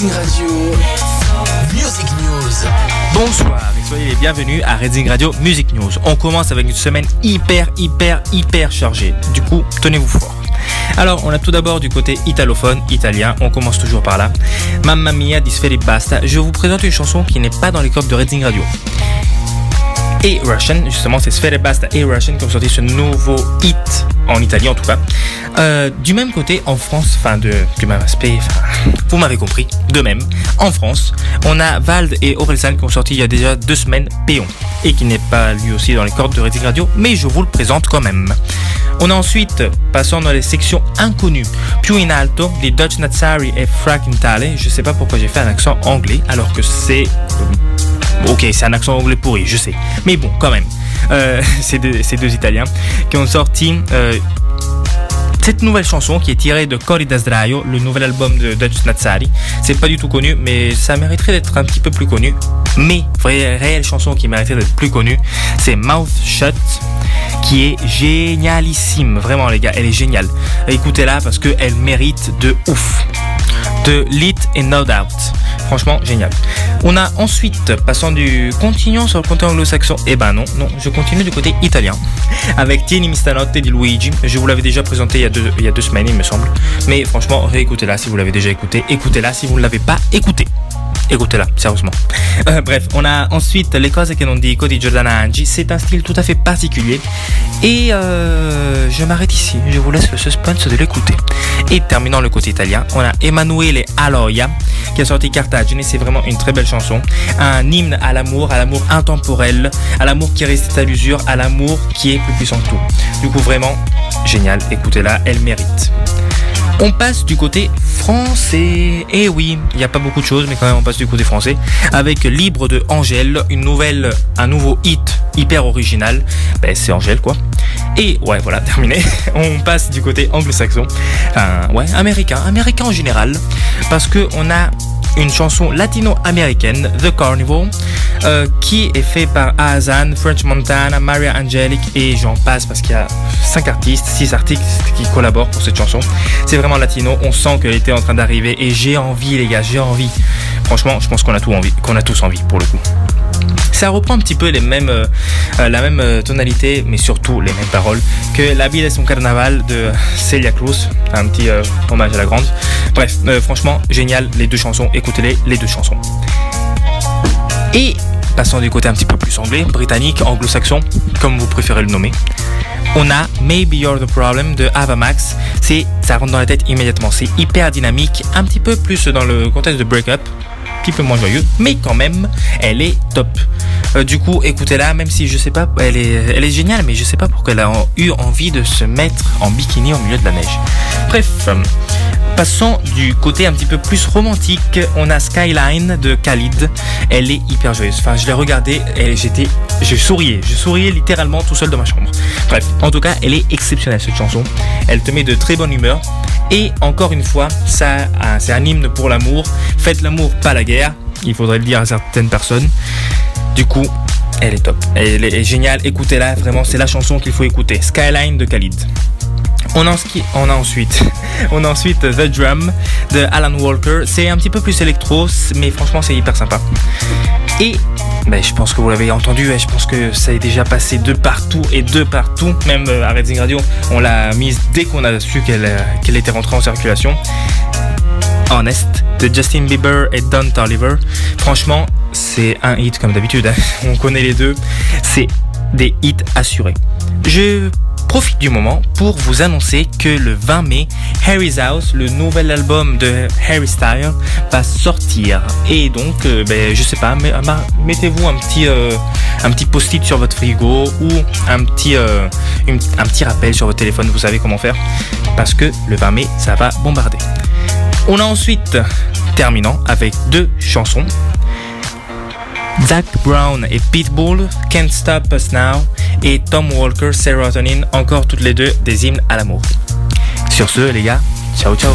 Radio Music News. Bonsoir et soyez les bienvenus à Radio Music News. On commence avec une semaine hyper, hyper, hyper chargée. Du coup, tenez-vous fort. Alors, on a tout d'abord du côté italophone, italien, on commence toujours par là. Mamma mia di Basta, je vous présente une chanson qui n'est pas dans les cordes de Redding Radio et Russian. Justement, c'est Sfere Basta et Russian qui ont sorti ce nouveau hit, en Italie en tout cas. Euh, du même côté, en France, enfin de, du même aspect, vous m'avez compris, de même, en France, on a Vald et Orelsan qui ont sorti il y a déjà deux semaines Péon, et qui n'est pas lui aussi dans les cordes de Redding Radio, mais je vous le présente quand même. On a ensuite, passant dans les sections inconnues, Più in alto, les Dutch Natsari et Tale. Je sais pas pourquoi j'ai fait un accent anglais, alors que c'est Ok, c'est un accent anglais pourri, je sais. Mais bon, quand même. Euh, ces, deux, Italiens qui ont sorti euh, cette nouvelle chanson qui est tirée de Corridas Draio, le nouvel album de Dutch Nazzari. C'est pas du tout connu, mais ça mériterait d'être un petit peu plus connu. Mais, vraie réelle chanson qui mériterait d'être plus connue, c'est Mouth Shut, qui est génialissime. Vraiment, les gars, elle est géniale. Écoutez-la parce qu'elle mérite de ouf. De Lit and No Doubt. Franchement, génial. On a ensuite, passant du continuant sur le côté anglo-saxon, eh ben non, non, je continue du côté italien, avec Tieni Mistanotte di Luigi. Je vous l'avais déjà présenté il y, a deux, semaines, il me semble. Mais franchement, réécoutez-la si vous l'avez déjà écouté. Écoutez-la si vous ne l'avez pas écouté. Écoutez-la, sérieusement. Euh, bref, on a ensuite Les cose che non dico di Giordana Angi. C'est un style tout à fait particulier. Et euh, je m'arrête ici. Je vous laisse le suspense de l'écouter. Et terminant le côté italien, on a Emanuele Aloia qui a sorti Cartagine. C'est vraiment une très belle chanson. Un hymne à l'amour, à l'amour intemporel, à l'amour qui résiste à l'usure, à l'amour qui est plus puissant que tout. Du coup, vraiment, génial. Écoutez-la, elle mérite. On passe du côté français. Et eh oui, il n'y a pas beaucoup de choses, mais quand même on passe du côté français. Avec Libre de Angèle, une nouvelle, un nouveau hit hyper original. Ben, c'est Angèle quoi. Et ouais, voilà, terminé. On passe du côté anglo-saxon. Enfin, ouais, américain. Américain en général. Parce que on a une chanson latino-américaine, The Carnival, euh, qui est fait par Azan, French Montana, Maria Angelic et j'en passe parce qu'il y a 5 artistes, 6 artistes qui collaborent pour cette chanson. C'est vraiment latino, on sent qu'elle était en train d'arriver et j'ai envie les gars, j'ai envie. Franchement, je pense qu'on a, tout envie, qu'on a tous envie pour le coup. Ça reprend un petit peu les mêmes, euh, euh, la même euh, tonalité, mais surtout les mêmes paroles que La vie est son carnaval de Celia Cruz, un petit hommage à la grande. Bref, franchement, génial, les deux chansons, écoutez-les, les deux chansons. Et passant du côté un petit peu plus anglais, britannique, anglo-saxon, comme vous préférez le nommer, on a Maybe You're the Problem de Ava Max. Ça rentre dans la tête immédiatement. C'est hyper dynamique, un petit peu plus dans le contexte de break-up, peu moins joyeux, mais quand même, elle est top. Euh, du coup, écoutez-la, même si je sais pas, elle est, elle est géniale, mais je sais pas pourquoi elle a eu envie de se mettre en bikini au milieu de la neige. Bref. Passons du côté un petit peu plus romantique, on a Skyline de Khalid. Elle est hyper joyeuse. Enfin, je l'ai regardée et j'étais, je souriais, je souriais littéralement tout seul dans ma chambre. Bref, en tout cas, elle est exceptionnelle cette chanson. Elle te met de très bonne humeur. Et encore une fois, ça, c'est un hymne pour l'amour. Faites l'amour, pas la guerre. Il faudrait le dire à certaines personnes. Du coup, elle est top. Elle est géniale. Écoutez-la, vraiment, c'est la chanson qu'il faut écouter. Skyline de Khalid. On a, ensuite, The Drum de Alan Walker. C'est un petit peu plus électro, mais franchement c'est hyper sympa. Et ben, je pense que vous l'avez entendu, je pense que ça est déjà passé de partout et de partout. Même euh, à Redding Radio, on l'a mise dès qu'on a su qu'elle euh, qu'elle était rentrée en circulation. Honest de Justin Bieber et Don Toliver. Franchement, c'est un hit comme d'habitude. Hein. On connaît les deux. C'est des hits assurés. Je profite du moment pour vous annoncer que le 20 mai, Harry's House, le nouvel album de Harry Styles, va sortir. Et donc, euh, ben, je sais pas, euh, mettez-vous un petit, euh, petit post-it sur votre frigo ou un petit, un petit rappel sur votre téléphone, vous savez comment faire. Parce que le 20 mai, ça va bombarder. On a ensuite, terminant avec deux chansons Zach Brown et Pitbull, Can't Stop Us Now, et Tom Walker, Serotonin, encore toutes les deux des hymnes à l'amour. Sur ce, les gars, ciao ciao.